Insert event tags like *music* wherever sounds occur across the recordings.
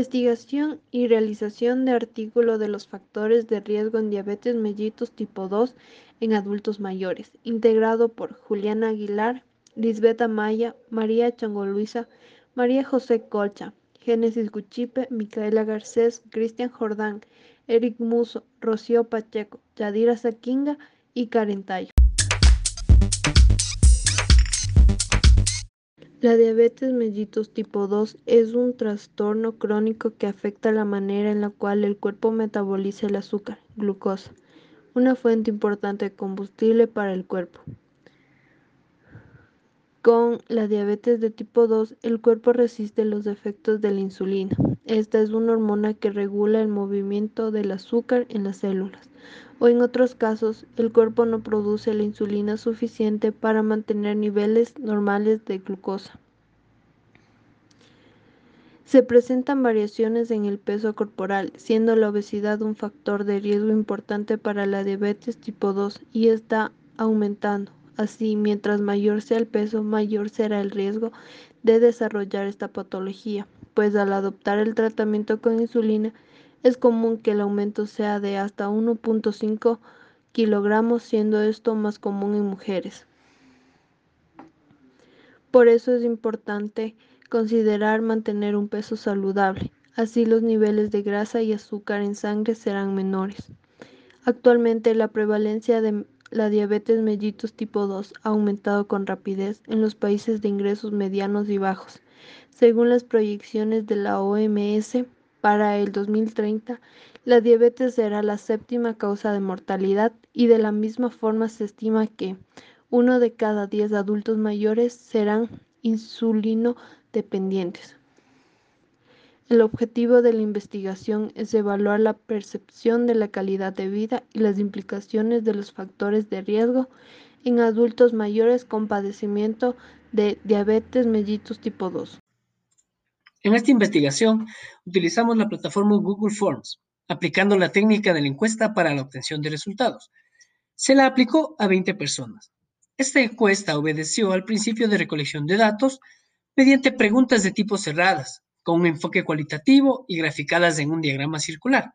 Investigación y realización de artículo de los factores de riesgo en diabetes mellitus tipo 2 en adultos mayores, integrado por Juliana Aguilar, Lisbeth Amaya, María Changoluisa, María José Colcha, Génesis Guchipe, Micaela Garcés, Cristian Jordán, Eric Muso, Rocío Pacheco, Yadira Saquinga y Karen Tayo. La diabetes mellitus tipo 2 es un trastorno crónico que afecta la manera en la cual el cuerpo metaboliza el azúcar, glucosa, una fuente importante de combustible para el cuerpo. Con la diabetes de tipo 2, el cuerpo resiste los efectos de la insulina. Esta es una hormona que regula el movimiento del azúcar en las células. O en otros casos, el cuerpo no produce la insulina suficiente para mantener niveles normales de glucosa. Se presentan variaciones en el peso corporal, siendo la obesidad un factor de riesgo importante para la diabetes tipo 2 y está aumentando. Así, mientras mayor sea el peso, mayor será el riesgo de desarrollar esta patología, pues al adoptar el tratamiento con insulina, es común que el aumento sea de hasta 1.5 kilogramos, siendo esto más común en mujeres. Por eso es importante considerar mantener un peso saludable, así los niveles de grasa y azúcar en sangre serán menores. Actualmente la prevalencia de la diabetes mellitus tipo 2 ha aumentado con rapidez en los países de ingresos medianos y bajos. Según las proyecciones de la OMS, para el 2030, la diabetes será la séptima causa de mortalidad y de la misma forma se estima que uno de cada diez adultos mayores serán insulino dependientes. El objetivo de la investigación es evaluar la percepción de la calidad de vida y las implicaciones de los factores de riesgo en adultos mayores con padecimiento de diabetes mellitus tipo 2. En esta investigación utilizamos la plataforma Google Forms, aplicando la técnica de la encuesta para la obtención de resultados. Se la aplicó a 20 personas. Esta encuesta obedeció al principio de recolección de datos mediante preguntas de tipo cerradas, con un enfoque cualitativo y graficadas en un diagrama circular.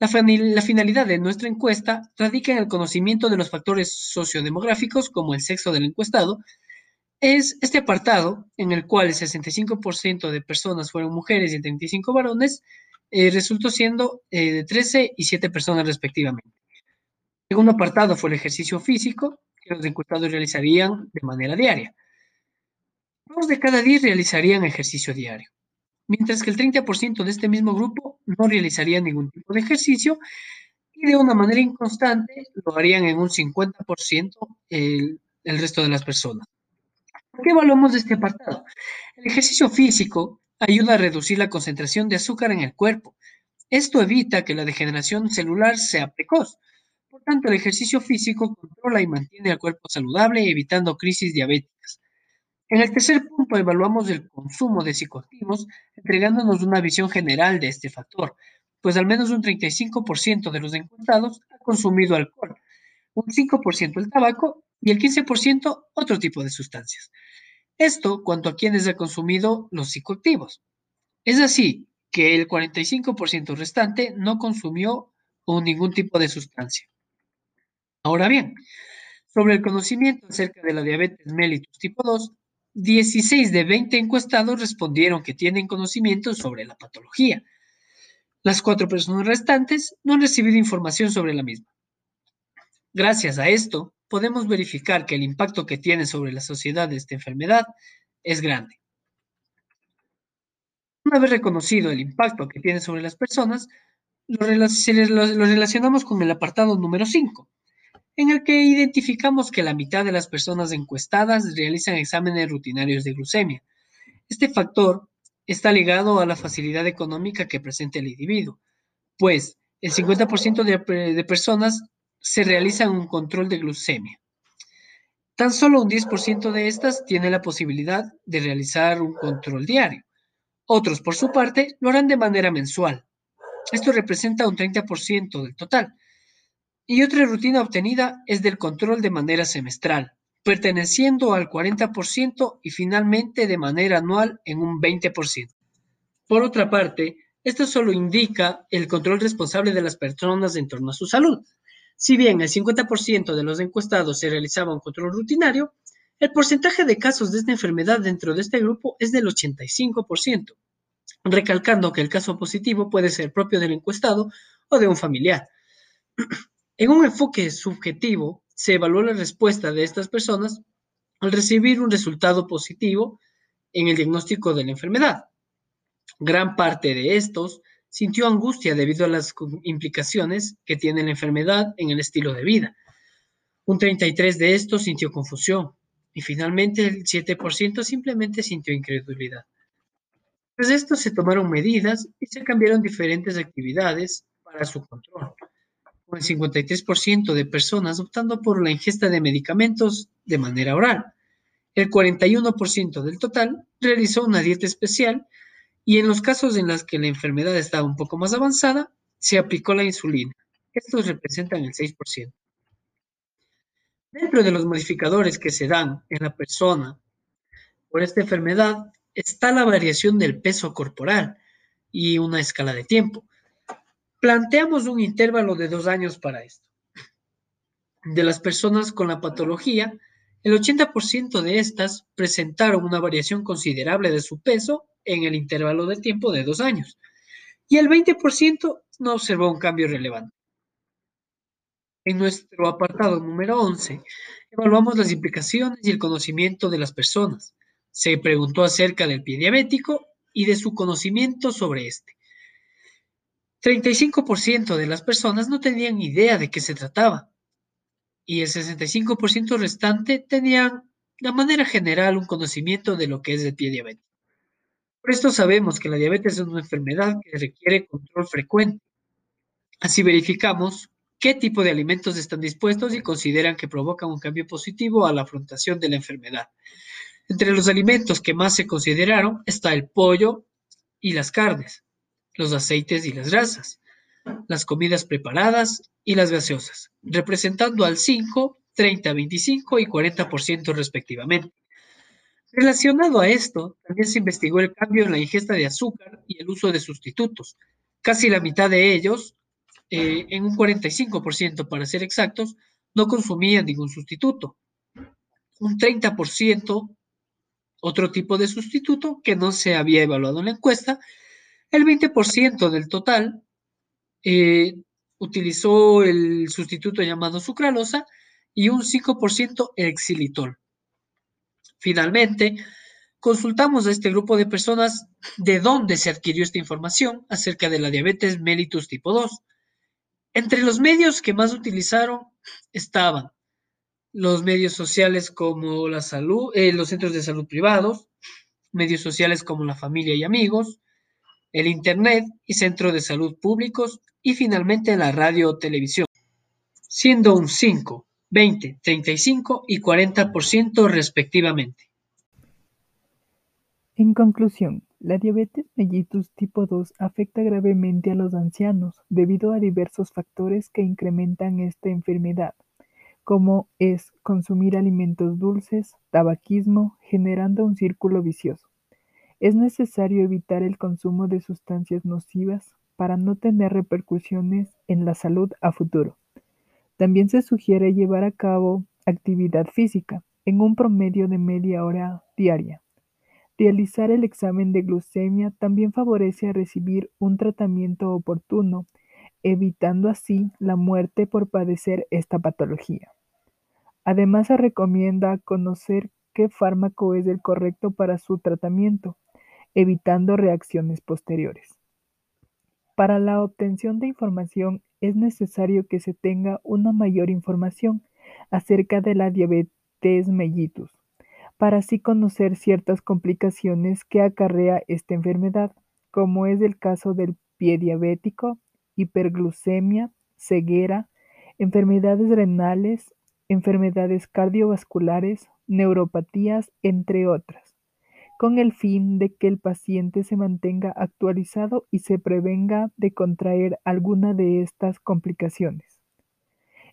La, finalidad de nuestra encuesta radica en el conocimiento de los factores sociodemográficos como el sexo del encuestado es este apartado en el cual el 65% de personas fueron mujeres y el 35 varones, eh, resultó siendo eh, de 13 y 7 personas respectivamente. El segundo apartado fue el ejercicio físico, que los encuestados realizarían de manera diaria. Dos de cada 10 realizarían ejercicio diario, mientras que el 30% de este mismo grupo no realizaría ningún tipo de ejercicio y de una manera inconstante lo harían en un 50% el, el resto de las personas. ¿Por qué evaluamos este apartado? El ejercicio físico ayuda a reducir la concentración de azúcar en el cuerpo. Esto evita que la degeneración celular sea precoz. Por tanto, el ejercicio físico controla y mantiene al cuerpo saludable, evitando crisis diabéticas. En el tercer punto, evaluamos el consumo de psicoactivos, entregándonos una visión general de este factor, pues al menos un 35% de los encuestados ha consumido alcohol, un 5% el tabaco y el 15% otro tipo de sustancias. Esto cuanto a quienes han consumido los psicoactivos. Es así que el 45% restante no consumió ningún tipo de sustancia. Ahora bien, sobre el conocimiento acerca de la diabetes mellitus tipo 2, 16 de 20 encuestados respondieron que tienen conocimiento sobre la patología. Las cuatro personas restantes no han recibido información sobre la misma. Gracias a esto, podemos verificar que el impacto que tiene sobre la sociedad esta enfermedad es grande. Una vez reconocido el impacto que tiene sobre las personas, lo, relacionamos con el apartado número 5, en el que identificamos que la mitad de las personas encuestadas realizan exámenes rutinarios de glucemia. Este factor está ligado a la facilidad económica que presenta el individuo, pues el 50% de, de personas se realiza un control de glucemia. Tan solo un 10% de estas tiene la posibilidad de realizar un control diario. Otros, por su parte, lo harán de manera mensual. Esto representa un 30% del total. Y otra rutina obtenida es del control de manera semestral, perteneciendo al 40% y finalmente de manera anual en un 20%. Por otra parte, esto solo indica el control responsable de las personas en torno a su salud. Si bien el 50% de los encuestados se realizaba un control rutinario, el porcentaje de casos de esta enfermedad dentro de este grupo es del 85%, recalcando que el caso positivo puede ser propio del encuestado o de un familiar. *clears throat* En un enfoque subjetivo, se evaluó la respuesta de estas personas al recibir un resultado positivo en el diagnóstico de la enfermedad. Gran parte de estos sintió angustia debido a las implicaciones que tiene la enfermedad en el estilo de vida. Un 33 de estos sintió confusión y finalmente el 7% simplemente sintió incredulidad. Tras esto se tomaron medidas y se cambiaron diferentes actividades para su control, con el 53% de personas optando por la ingesta de medicamentos de manera oral. El 41% del total realizó una dieta especial y en los casos en los que la enfermedad estaba un poco más avanzada, se aplicó la insulina. Estos representan el 6%. Dentro de los modificadores que se dan en la persona por esta enfermedad está la variación del peso corporal y una escala de tiempo. Planteamos un intervalo de dos años para esto. De las personas con la patología, el 80% de estas presentaron una variación considerable de su peso en el intervalo de tiempo de dos años y el 20% no observó un cambio relevante. En nuestro apartado número 11, evaluamos las implicaciones y el conocimiento de las personas. Se preguntó acerca del pie diabético y de su conocimiento sobre este. 35% de las personas no tenían idea de qué se trataba y el 65% restante tenían de manera general un conocimiento de lo que es el pie diabético. Por esto sabemos que la diabetes es una enfermedad que requiere control frecuente. Así verificamos qué tipo de alimentos están dispuestos y consideran que provocan un cambio positivo a la afrontación de la enfermedad. Entre los alimentos que más se consideraron está el pollo y las carnes, los aceites y las grasas, las comidas preparadas y las gaseosas, representando al 5, 30, 25 y 40% respectivamente. Relacionado a esto, también se investigó el cambio en la ingesta de azúcar y el uso de sustitutos. Casi la mitad de ellos eh, en un 45% para ser exactos, no consumían ningún sustituto. Un 30% otro tipo de sustituto que no se había evaluado en la encuesta. El 20% del total eh, utilizó el sustituto llamado sucralosa y un 5% el xilitol. Finalmente, consultamos a este grupo de personas de dónde se adquirió esta información acerca de la diabetes mellitus tipo 2. Entre los medios que más utilizaron estaban los medios sociales como la salud, eh, los centros de salud privados, medios sociales como la familia y amigos, el Internet y centros de salud públicos y finalmente la radio o televisión, siendo un 5, 20, 35 y 40% respectivamente. En conclusión, la diabetes mellitus tipo 2 afecta gravemente a los ancianos debido a diversos factores que incrementan esta enfermedad, como es consumir alimentos dulces, tabaquismo, generando un círculo vicioso. Es necesario evitar el consumo de sustancias nocivas para no tener repercusiones en la salud a futuro. También se sugiere llevar a cabo actividad física en un promedio de media hora diaria Realizar el examen de glucemia también favorece a recibir un tratamiento oportuno, evitando así la muerte por padecer esta patología. Además, se recomienda conocer qué fármaco es el correcto para su tratamiento, evitando reacciones posteriores. Para la obtención de información es necesario que se tenga una mayor información acerca de la diabetes mellitus para así conocer ciertas complicaciones que acarrea esta enfermedad, como es el caso del pie diabético, hiperglucemia, ceguera, enfermedades renales, enfermedades cardiovasculares, neuropatías, entre otras, con el fin de que el paciente se mantenga actualizado y se prevenga de contraer alguna de estas complicaciones.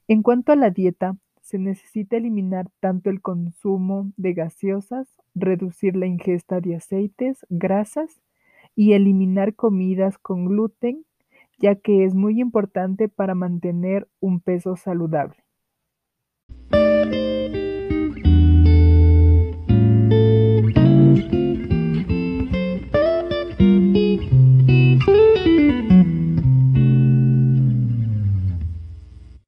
En cuanto a la dieta, se necesita eliminar tanto el consumo de gaseosas, reducir la ingesta de aceites, grasas y eliminar comidas con gluten, ya que es muy importante para mantener un peso saludable.